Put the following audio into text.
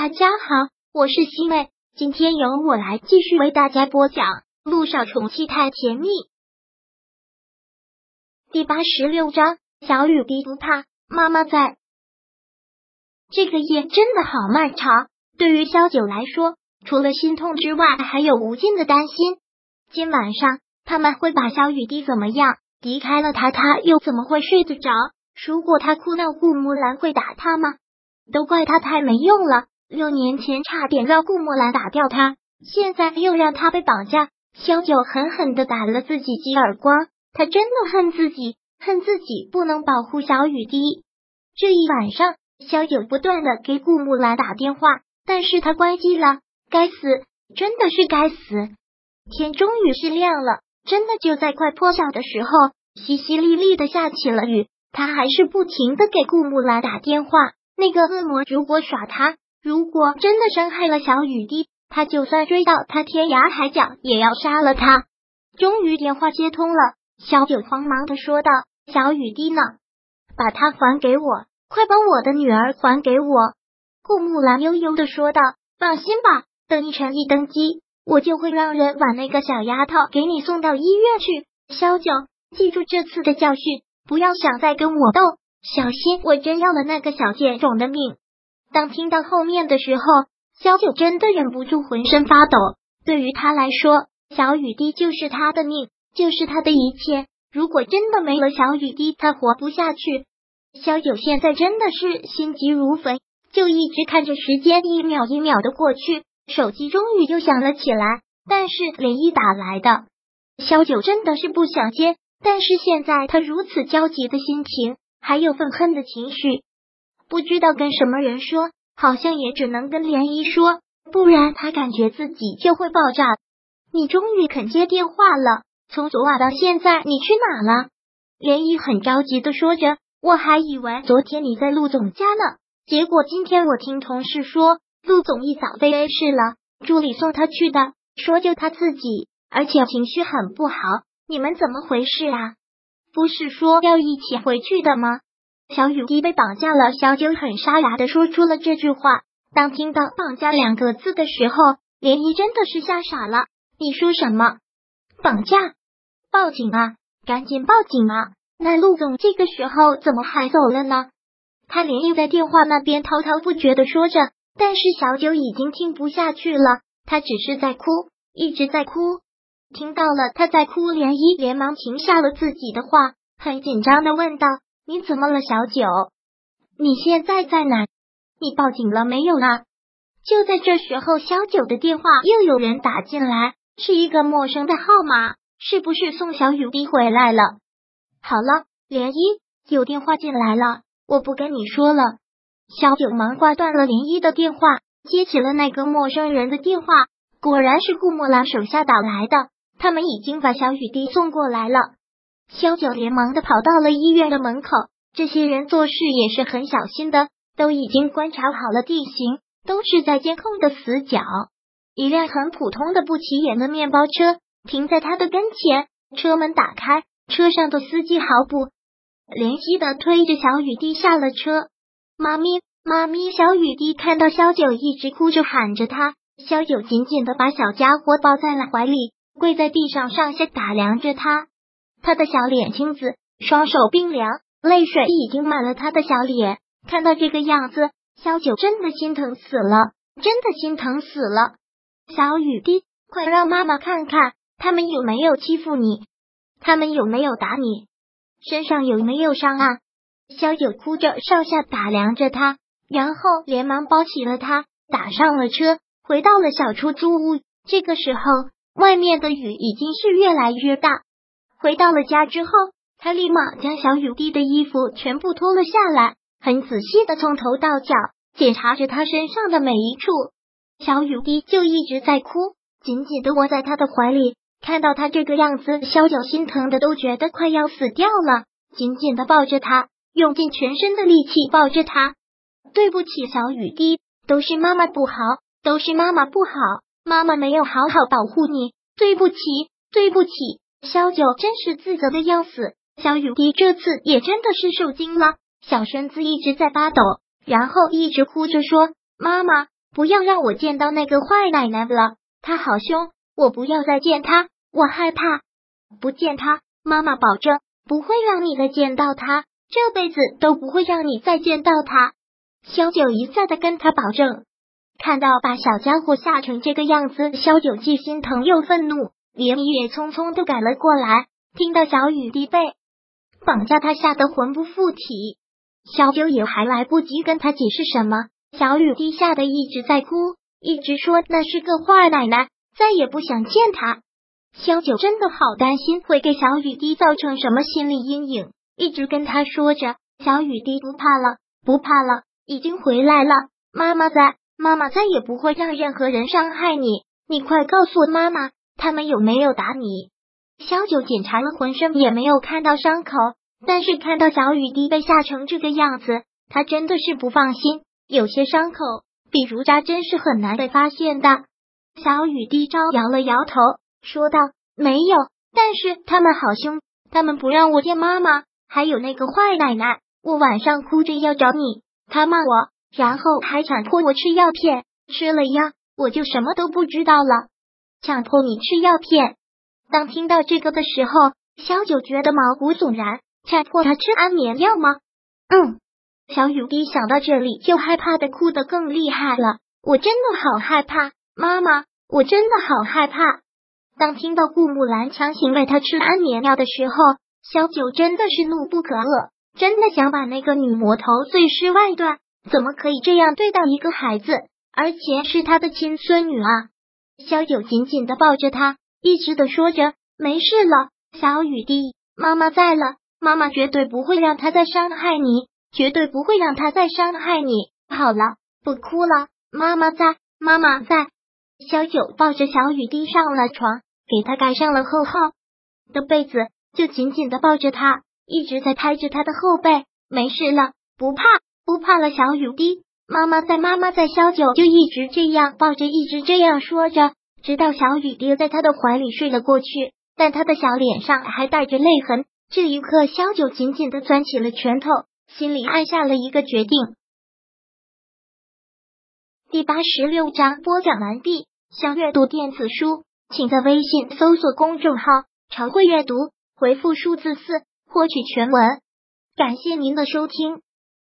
大家好，我是西妹，今天由我来继续为大家播讲《路上宠妻太甜蜜》第八十六章。小雨滴不怕，妈妈在。这个夜真的好漫长，对于萧九来说，除了心痛之外，还有无尽的担心。今晚上他们会把小雨滴怎么样？离开了他，他又怎么会睡得着？如果他哭闹，顾木兰会打他吗？都怪他太没用了。六年前差点让顾墨兰打掉他，现在又让他被绑架。萧九狠狠的打了自己几耳光，他真的恨自己，恨自己不能保护小雨滴。这一晚上，萧九不断的给顾木兰打电话，但是他关机了。该死，真的是该死！天终于是亮了，真的就在快破晓的时候，淅淅沥沥的下起了雨，他还是不停的给顾木兰打电话。那个恶魔如果耍他。如果真的伤害了小雨滴，他就算追到他天涯海角，也要杀了他。终于电话接通了，小九慌忙的说道：“小雨滴呢？把她还给我，快把我的女儿还给我。”顾木兰悠悠的说道：“放心吧，等你陈毅登基，我就会让人把那个小丫头给你送到医院去。小九，记住这次的教训，不要想再跟我斗，小心我真要了那个小贱种的命。”当听到后面的时候，小九真的忍不住浑身发抖。对于他来说，小雨滴就是他的命，就是他的一切。如果真的没了小雨滴，他活不下去。小九现在真的是心急如焚，就一直看着时间一秒一秒的过去。手机终于又响了起来，但是连一打来的，小九真的是不想接。但是现在他如此焦急的心情，还有愤恨的情绪。不知道跟什么人说，好像也只能跟涟漪说，不然他感觉自己就会爆炸。你终于肯接电话了，从昨晚到现在，你去哪了？涟漪很着急的说着，我还以为昨天你在陆总家呢，结果今天我听同事说，陆总一早被 A 市了，助理送他去的，说就他自己，而且情绪很不好。你们怎么回事啊？不是说要一起回去的吗？小雨滴被绑架了，小九很沙哑的说出了这句话。当听到“绑架”两个字的时候，涟漪真的是吓傻了。你说什么？绑架？报警啊！赶紧报警啊！那陆总这个时候怎么还走了呢？他连又在电话那边滔滔不绝的说着，但是小九已经听不下去了，他只是在哭，一直在哭。听到了他在哭，涟漪连忙停下了自己的话，很紧张的问道。你怎么了，小九？你现在在哪？你报警了没有呢？就在这时候，小九的电话又有人打进来，是一个陌生的号码，是不是宋小雨滴回来了？好了，涟漪有电话进来了，我不跟你说了。小九忙挂断了涟漪的电话，接起了那个陌生人的电话，果然是顾墨兰手下打来的，他们已经把小雨滴送过来了。萧九连忙的跑到了医院的门口，这些人做事也是很小心的，都已经观察好了地形，都是在监控的死角。一辆很普通的不起眼的面包车停在他的跟前，车门打开，车上的司机毫不怜惜的推着小雨滴下了车。妈咪，妈咪！小雨滴看到萧九一直哭着喊着他，萧九紧紧的把小家伙抱在了怀里，跪在地上上下打量着他。他的小脸青紫，双手冰凉，泪水已经满了他的小脸。看到这个样子，萧九真的心疼死了，真的心疼死了。小雨滴，快让妈妈看看，他们有没有欺负你？他们有没有打你？身上有没有伤啊？萧九哭着上下打量着他，然后连忙抱起了他，打上了车，回到了小出租屋。这个时候，外面的雨已经是越来越大。回到了家之后，他立马将小雨滴的衣服全部脱了下来，很仔细的从头到脚检查着他身上的每一处。小雨滴就一直在哭，紧紧的窝在他的怀里。看到他这个样子，小九心疼的都觉得快要死掉了，紧紧的抱着他，用尽全身的力气抱着他。对不起，小雨滴，都是妈妈不好，都是妈妈不好，妈妈没有好好保护你，对不起，对不起。萧九真是自责的要死，小雨滴这次也真的是受惊了，小身子一直在发抖，然后一直哭着说：“妈妈，不要让我见到那个坏奶奶了，她好凶，我不要再见她，我害怕。不见她，妈妈保证不会让你再见到她，这辈子都不会让你再见到她。萧九一再的跟他保证。看到把小家伙吓成这个样子，萧九既心疼又愤怒，脸也匆匆的赶了过来。听到小雨滴被绑架，他吓得魂不附体。小九也还来不及跟他解释什么，小雨滴吓得一直在哭，一直说那是个坏奶奶，再也不想见他。小九真的好担心会给小雨滴造成什么心理阴影，一直跟他说着：“小雨滴不怕了，不怕了，已经回来了，妈妈在。”妈妈再也不会让任何人伤害你，你快告诉妈妈，他们有没有打你？小九检查了浑身，也没有看到伤口，但是看到小雨滴被吓成这个样子，他真的是不放心。有些伤口，比如扎针，是很难被发现的。小雨滴招摇了摇头，说道：“没有，但是他们好凶，他们不让我见妈妈，还有那个坏奶奶，我晚上哭着要找你，他骂我。”然后还强迫我吃药片，吃了药我就什么都不知道了。强迫你吃药片，当听到这个的时候，小九觉得毛骨悚然。强迫他吃安眠药吗？嗯。小雨滴想到这里就害怕的哭得更厉害了。我真的好害怕，妈妈，我真的好害怕。当听到顾木兰强行喂他吃安眠药的时候，小九真的是怒不可遏，真的想把那个女魔头碎尸万段。怎么可以这样对待一个孩子，而且是他的亲孙女啊！小九紧紧的抱着他，一直的说着：“没事了，小雨滴，妈妈在了，妈妈绝对不会让他再伤害你，绝对不会让他再伤害你。好了，不哭了，妈妈在，妈妈在。”小九抱着小雨滴上了床，给他盖上了厚厚的被子，就紧紧的抱着他，一直在拍着他的后背。没事了，不怕。不怕了，小雨滴，妈妈在，妈妈在。小九就一直这样抱着，一直这样说着，直到小雨滴在他的怀里睡了过去。但他的小脸上还带着泪痕。这一刻，小九紧紧的攥起了拳头，心里暗下了一个决定。第八十六章播讲完毕。想阅读电子书，请在微信搜索公众号“常会阅读”，回复数字四获取全文。感谢您的收听。